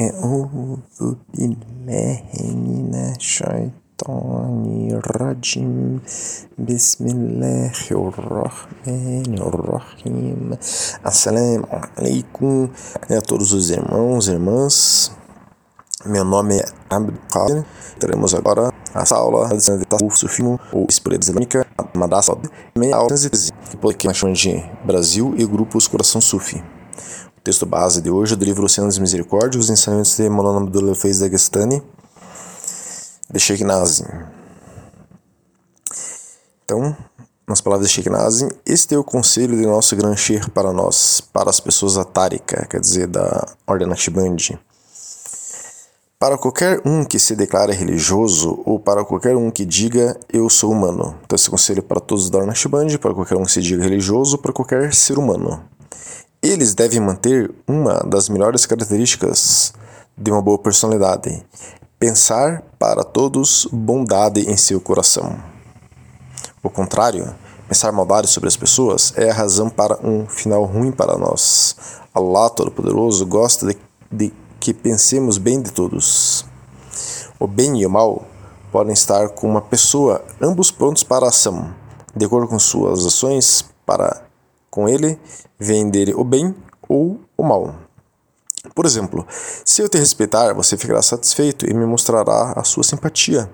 أعوذ بالله من الشيطان الرجيم بسم الله الرحمن الرحيم Assalamu alaikum a todos os irmãos e irmãs meu nome é Abdul Qadir teremos agora a aula de Sufismo ou Espírita Islâmica Madassa meia aula que nós chamamos de Brasil e grupos Coração Sufi Texto base de hoje do livro Oceanos de Misericórdia, os ensinamentos de Maulana Abdullah Feiz Dagestani, de Sheikh Nazim. Então, nas palavras de Sheikh Nazim, este é o conselho de nosso Gran Sheikh para nós, para as pessoas da quer dizer, da Ordem Naqshbandi. Para qualquer um que se declare religioso ou para qualquer um que diga eu sou humano. Então, esse conselho é para todos da Naqshbandi, para qualquer um que se diga religioso, para qualquer ser humano. Eles devem manter uma das melhores características de uma boa personalidade: pensar para todos bondade em seu coração. O contrário, pensar maldade sobre as pessoas é a razão para um final ruim para nós. Allah Todo-Poderoso gosta de, de que pensemos bem de todos. O bem e o mal podem estar com uma pessoa, ambos prontos para a ação, de acordo com suas ações para com ele vem dele o bem ou o mal. Por exemplo, se eu te respeitar, você ficará satisfeito e me mostrará a sua simpatia.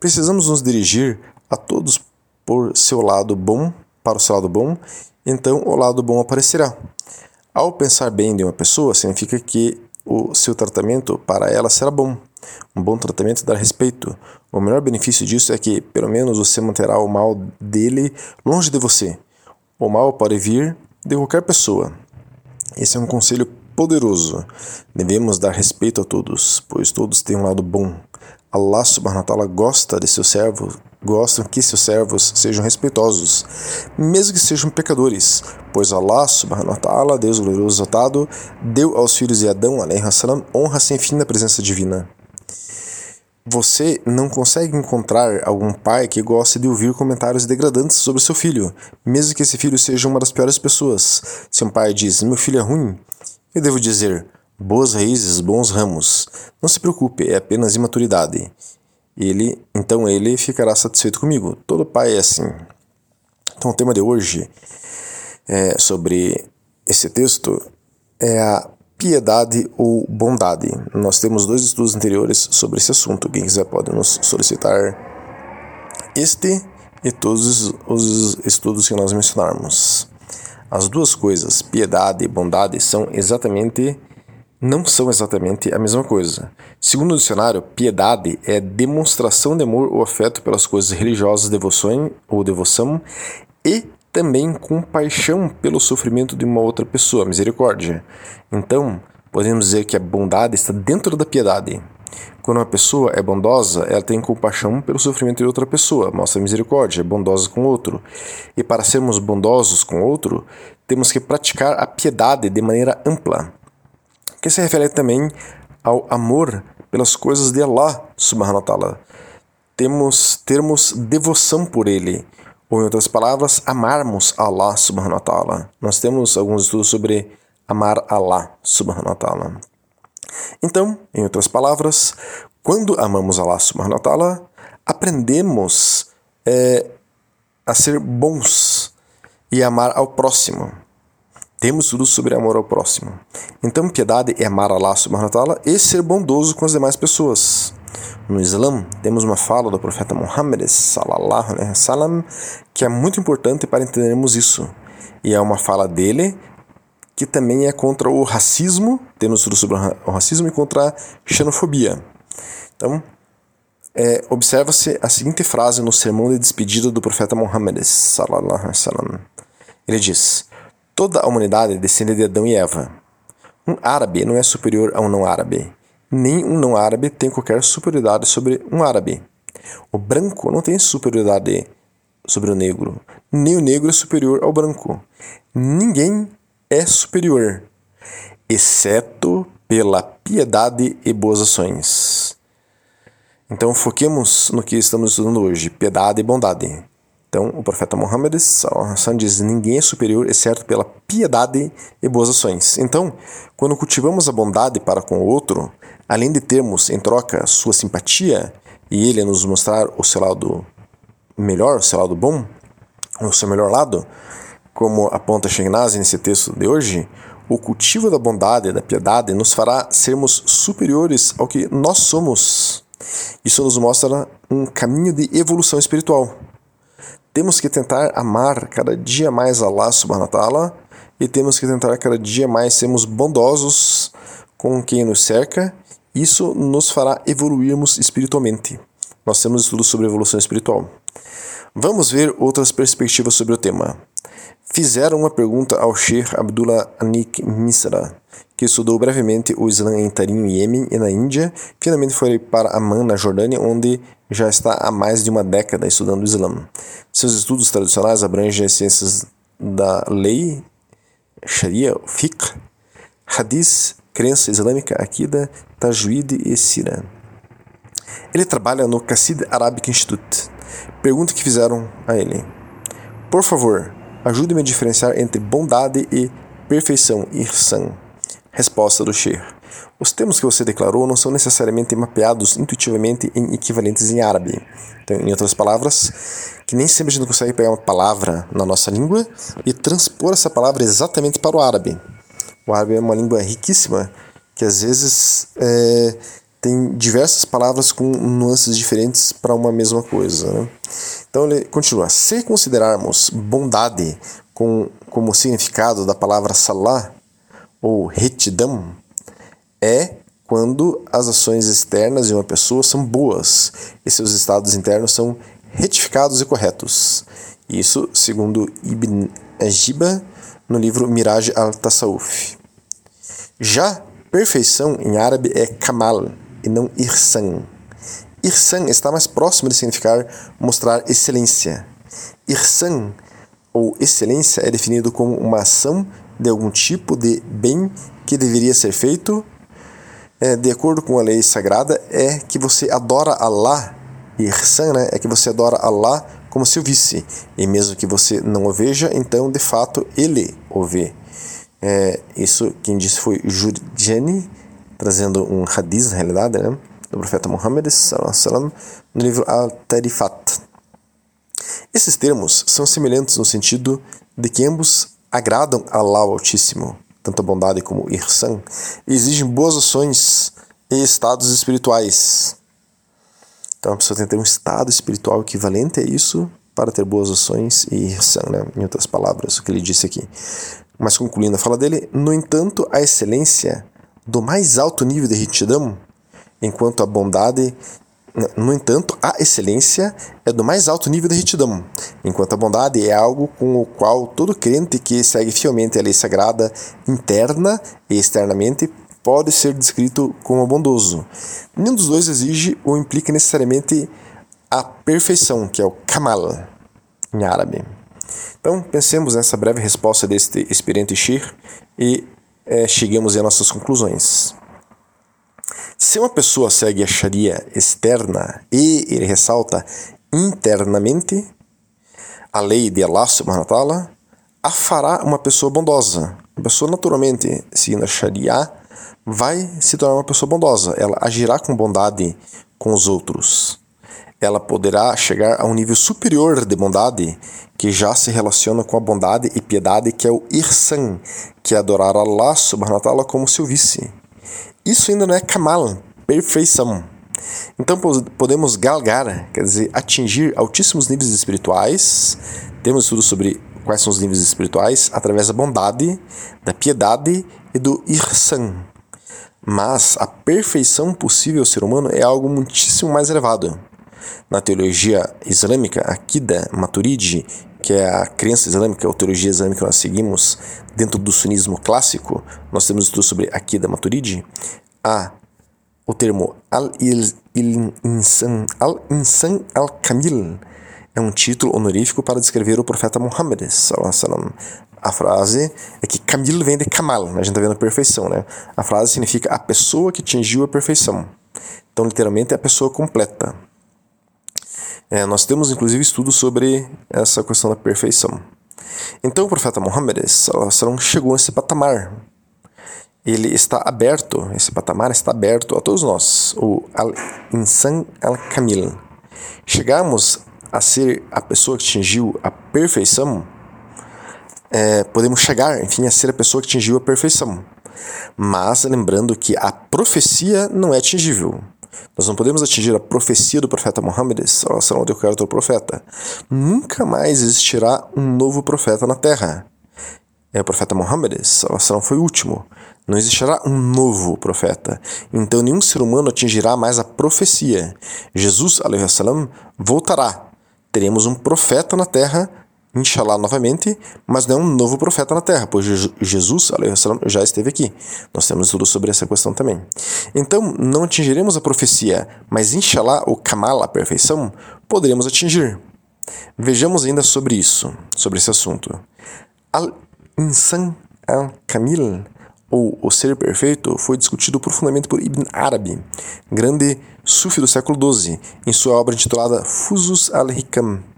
Precisamos nos dirigir a todos por seu lado bom, para o seu lado bom, então o lado bom aparecerá. Ao pensar bem de uma pessoa, significa que o seu tratamento para ela será bom. Um bom tratamento dá respeito. O melhor benefício disso é que, pelo menos, você manterá o mal dele longe de você. O mal pode vir de qualquer pessoa. Esse é um conselho poderoso. Devemos dar respeito a todos, pois todos têm um lado bom. Allah subhanahu wa ta'ala gosta de seus servos, gosta que seus servos sejam respeitosos, mesmo que sejam pecadores, pois Allah subhanahu wa ta'ala, Deus glorioso exaltado, deu aos filhos de Adão, salam, honra sem fim na presença divina. Você não consegue encontrar algum pai que goste de ouvir comentários degradantes sobre seu filho, mesmo que esse filho seja uma das piores pessoas. Se um pai diz: Meu filho é ruim, eu devo dizer: Boas raízes, bons ramos. Não se preocupe, é apenas imaturidade. Ele, então ele ficará satisfeito comigo. Todo pai é assim. Então o tema de hoje é sobre esse texto é a piedade ou bondade. Nós temos dois estudos anteriores sobre esse assunto. Quem quiser pode nos solicitar este e todos os estudos que nós mencionarmos. As duas coisas, piedade e bondade, são exatamente não são exatamente a mesma coisa. Segundo o dicionário, piedade é demonstração de amor ou afeto pelas coisas religiosas, devoção ou devoção, e também com paixão pelo sofrimento de uma outra pessoa, misericórdia. Então, podemos dizer que a bondade está dentro da piedade. Quando uma pessoa é bondosa, ela tem compaixão pelo sofrimento de outra pessoa, mostra misericórdia, é bondosa com outro. E para sermos bondosos com outro, temos que praticar a piedade de maneira ampla, que se refere também ao amor pelas coisas de Allah subhanahu wa ta'ala. Temos termos devoção por ele, ou em outras palavras, amarmos Allah subhanahu wa ta'ala. Nós temos alguns estudos sobre amar Allah subhanahu wa ta'ala. Então, em outras palavras, quando amamos Allah subhanahu wa ta'ala, aprendemos é, a ser bons e amar ao próximo. Temos tudo sobre amor ao próximo. Então, piedade é amar Allah subhanahu wa ta'ala e ser bondoso com as demais pessoas. No Islã, temos uma fala do profeta Muhammad sallallahu alaihi wasallam que é muito importante para entendermos isso. E é uma fala dele que também é contra o racismo, temos tudo sobre o racismo e contra a xenofobia. Então, é, observa-se a seguinte frase no sermão de despedida do profeta Muhammad sallallahu alaihi wasallam. Ele diz: Toda a humanidade descende de Adão e Eva. Um árabe não é superior a um não árabe nem um não árabe tem qualquer superioridade sobre um árabe. O branco não tem superioridade sobre o negro, nem o negro é superior ao branco. Ninguém é superior, exceto pela piedade e boas ações. Então foquemos no que estamos estudando hoje: piedade e bondade. Então, o profeta Muhammad diz: ninguém é superior exceto pela piedade e boas ações. Então, quando cultivamos a bondade para com o outro, além de termos em troca sua simpatia e ele nos mostrar o seu lado melhor, o seu lado bom, o seu melhor lado, como aponta Shegnaz nesse texto de hoje, o cultivo da bondade e da piedade nos fará sermos superiores ao que nós somos. Isso nos mostra um caminho de evolução espiritual. Temos que tentar amar cada dia mais Allah subhanahu wa ta'ala e temos que tentar cada dia mais sermos bondosos com quem nos cerca. Isso nos fará evoluirmos espiritualmente. Nós temos estudos sobre evolução espiritual. Vamos ver outras perspectivas sobre o tema. Fizeram uma pergunta ao Sheikh Abdullah Anik Misra, que estudou brevemente o Islã em Tarim, Iêmen e na Índia. Finalmente foi para Amman, na Jordânia, onde já está há mais de uma década estudando o Islã. Seus estudos tradicionais abrangem as ciências da lei, Sharia, Fiqh, Hadith, crença islâmica, Akida, Tajwid e Sira. Ele trabalha no Qasid Arabic Institute Pergunta que fizeram a ele: Por favor, ajude-me a diferenciar entre bondade e perfeição, irsan. Resposta do Sheikh. Os termos que você declarou não são necessariamente mapeados intuitivamente em equivalentes em árabe. Então, em outras palavras, que nem sempre a gente consegue pegar uma palavra na nossa língua e transpor essa palavra exatamente para o árabe. O árabe é uma língua riquíssima que às vezes é, tem diversas palavras com nuances diferentes para uma mesma coisa. Né? Então ele continua: se considerarmos bondade com, como significado da palavra salah ou retidão, é quando as ações externas de uma pessoa são boas e seus estados internos são retificados e corretos. Isso segundo Ibn Ajiba no livro Miraj al-Tasawuf. Já perfeição em árabe é kamal, e não irsan. Irsan está mais próximo de significar mostrar excelência. Irsan, ou excelência, é definido como uma ação de algum tipo de bem que deveria ser feito. É, de acordo com a lei sagrada, é que você adora Allah. Irsan né, é que você adora Allah como se o visse. E mesmo que você não o veja, então de fato ele o vê. É, isso quem disse foi Jurjani trazendo um hadith, na realidade, né, do profeta Muhammad sallam, no livro Al-Tarifat. Esses termos são semelhantes no sentido de que ambos agradam a Allah Altíssimo, tanto a bondade como o irsan, e exigem boas ações e estados espirituais. Então a pessoa tem que ter um estado espiritual equivalente a isso para ter boas ações e irsan, né? em outras palavras, o que ele disse aqui. Mas concluindo a fala dele, no entanto, a excelência do mais alto nível de retidão, enquanto a bondade, no entanto, a excelência é do mais alto nível de retidão, enquanto a bondade é algo com o qual todo crente que segue fielmente a lei sagrada, interna e externamente, pode ser descrito como bondoso. Nenhum dos dois exige ou implica necessariamente a perfeição, que é o kamal em árabe. Então, pensemos nessa breve resposta deste experiente Shir e é, cheguemos às nossas conclusões. Se uma pessoa segue a Sharia externa e, ele ressalta, internamente, a lei de Allah subhanahu wa ta'ala, a fará uma pessoa bondosa. A pessoa naturalmente, seguindo a Sharia, vai se tornar uma pessoa bondosa. Ela agirá com bondade com os outros ela poderá chegar a um nível superior de bondade que já se relaciona com a bondade e piedade que é o irsan, que é adorar Allah subhanahu wa como seu vice. Isso ainda não é kamal, perfeição. Então podemos galgar, quer dizer, atingir altíssimos níveis espirituais. Temos estudos sobre quais são os níveis espirituais através da bondade, da piedade e do irsan. Mas a perfeição possível ao ser humano é algo muitíssimo mais elevado. Na teologia islâmica, Akida Maturidi, que é a crença islâmica, a teologia islâmica que nós seguimos dentro do sunismo clássico, nós temos estudo sobre Akida Maturidi, há o termo Al-Insan Al-Insan Al-Kamil é um título honorífico para descrever o profeta Muhammad. A frase é que Kamil vem de Kamal, né? a gente está vendo a perfeição. Né? A frase significa a pessoa que atingiu a perfeição. Então, literalmente, é a pessoa completa. É, nós temos inclusive estudos sobre essa questão da perfeição. Então o profeta Muhammad chegou nesse patamar. Ele está aberto, esse patamar está aberto a todos nós, o Al-Insan Al-Kamil. Chegarmos a ser a pessoa que atingiu a perfeição, é, podemos chegar, enfim, a ser a pessoa que atingiu a perfeição. Mas lembrando que a profecia não é atingível. Nós não podemos atingir a profecia do profeta Muhammad, sallallahu de qualquer outro profeta. Nunca mais existirá um novo profeta na Terra. É o profeta Muhammad, sallallahu foi o último. Não existirá um novo profeta. Então nenhum ser humano atingirá mais a profecia. Jesus, salam, voltará. Teremos um profeta na Terra Inshallah novamente, mas não é um novo profeta na Terra, pois Jesus já esteve aqui. Nós temos estudo sobre essa questão também. Então, não atingiremos a profecia, mas Inshallah, o Kamal, a perfeição, poderemos atingir. Vejamos ainda sobre isso, sobre esse assunto. Al-Insan al-Kamil, ou o ser perfeito, foi discutido profundamente por Ibn Arabi, grande sufi do século XII, em sua obra intitulada Fusus al-Hikam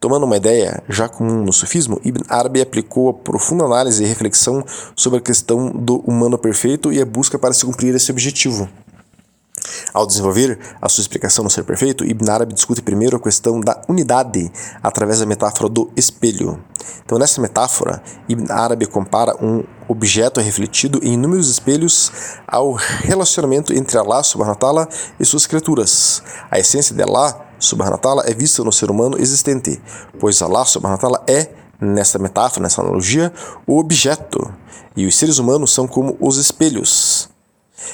Tomando uma ideia já comum no sufismo, Ibn Arabi aplicou a profunda análise e reflexão sobre a questão do humano perfeito e a busca para se cumprir esse objetivo. Ao desenvolver a sua explicação no ser perfeito, Ibn Arabi discute primeiro a questão da unidade através da metáfora do espelho. Então, nessa metáfora, Ibn Arabi compara um objeto refletido em inúmeros espelhos ao relacionamento entre Allah subhanahu wa ta'ala e suas criaturas. A essência de Allah subhanahu wa é vista no ser humano existente, pois Allah subhanahu wa é, nessa metáfora, nessa analogia, o objeto, e os seres humanos são como os espelhos.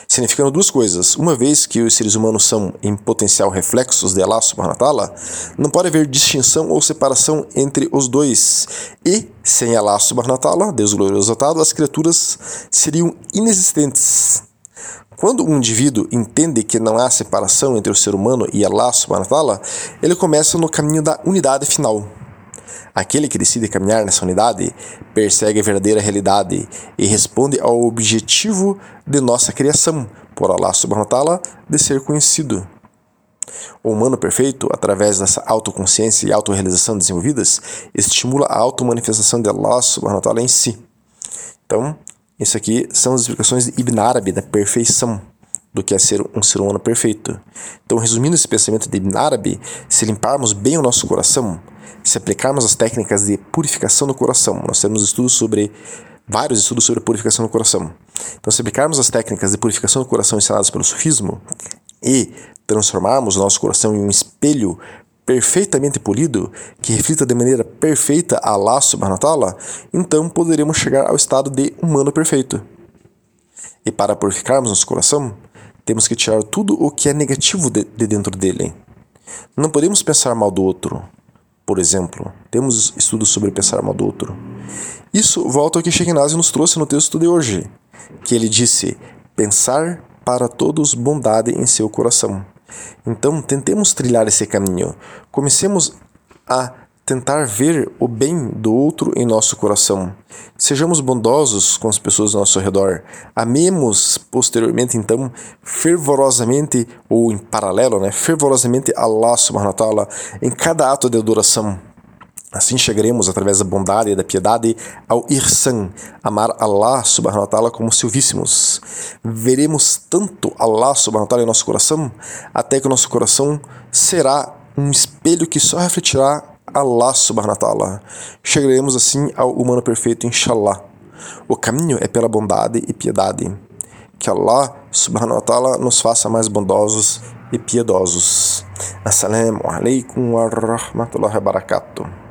Significando duas coisas. Uma vez que os seres humanos são em potencial reflexos de Allah subhanahu wa não pode haver distinção ou separação entre os dois. E, sem Allah subhanahu wa Deus glorioso atado, as criaturas seriam inexistentes. Quando um indivíduo entende que não há separação entre o ser humano e Allah subhanahu ele começa no caminho da unidade final. Aquele que decide caminhar nessa unidade persegue a verdadeira realidade e responde ao objetivo de nossa criação, por Allah subhanahu de ser conhecido. O humano perfeito, através dessa autoconsciência e autorrealização desenvolvidas, estimula a automanifestação de Allah subhanahu em si. Então, isso aqui são as explicações de Ibn Arabi da perfeição do que é ser um ser humano perfeito. Então, resumindo esse pensamento de Ibn Arabi, se limparmos bem o nosso coração, se aplicarmos as técnicas de purificação do coração, nós temos estudos sobre vários estudos sobre purificação do coração. Então, se aplicarmos as técnicas de purificação do coração ensinadas pelo sufismo e transformarmos o nosso coração em um espelho perfeitamente polido, que reflita de maneira perfeita a subhanahu wa então poderemos chegar ao estado de humano perfeito. E para purificarmos nosso coração, temos que tirar tudo o que é negativo de, de dentro dele. Não podemos pensar mal do outro. Por exemplo, temos estudos sobre pensar mal do outro. Isso volta ao que Sheikh nos trouxe no texto de hoje, que ele disse: pensar para todos bondade em seu coração. Então, tentemos trilhar esse caminho. Comecemos a tentar ver o bem do outro em nosso coração. Sejamos bondosos com as pessoas ao nosso redor. Amemos posteriormente, então, fervorosamente, ou em paralelo, né, fervorosamente Allah subhanahu wa ta'ala em cada ato de adoração. Assim chegaremos, através da bondade e da piedade, ao Irsan, amar Allah subhanahu wa ta'ala como silvíssimos. Veremos tanto Allah subhanahu wa ta'ala em nosso coração, até que o nosso coração será um espelho que só refletirá Allah subhanahu wa ta'ala. Chegaremos assim ao humano perfeito, inshallah. O caminho é pela bondade e piedade. Que Allah subhanahu wa ta'ala nos faça mais bondosos e piedosos. Assalamu alaikum wa rahmatullahi wa barakatuh.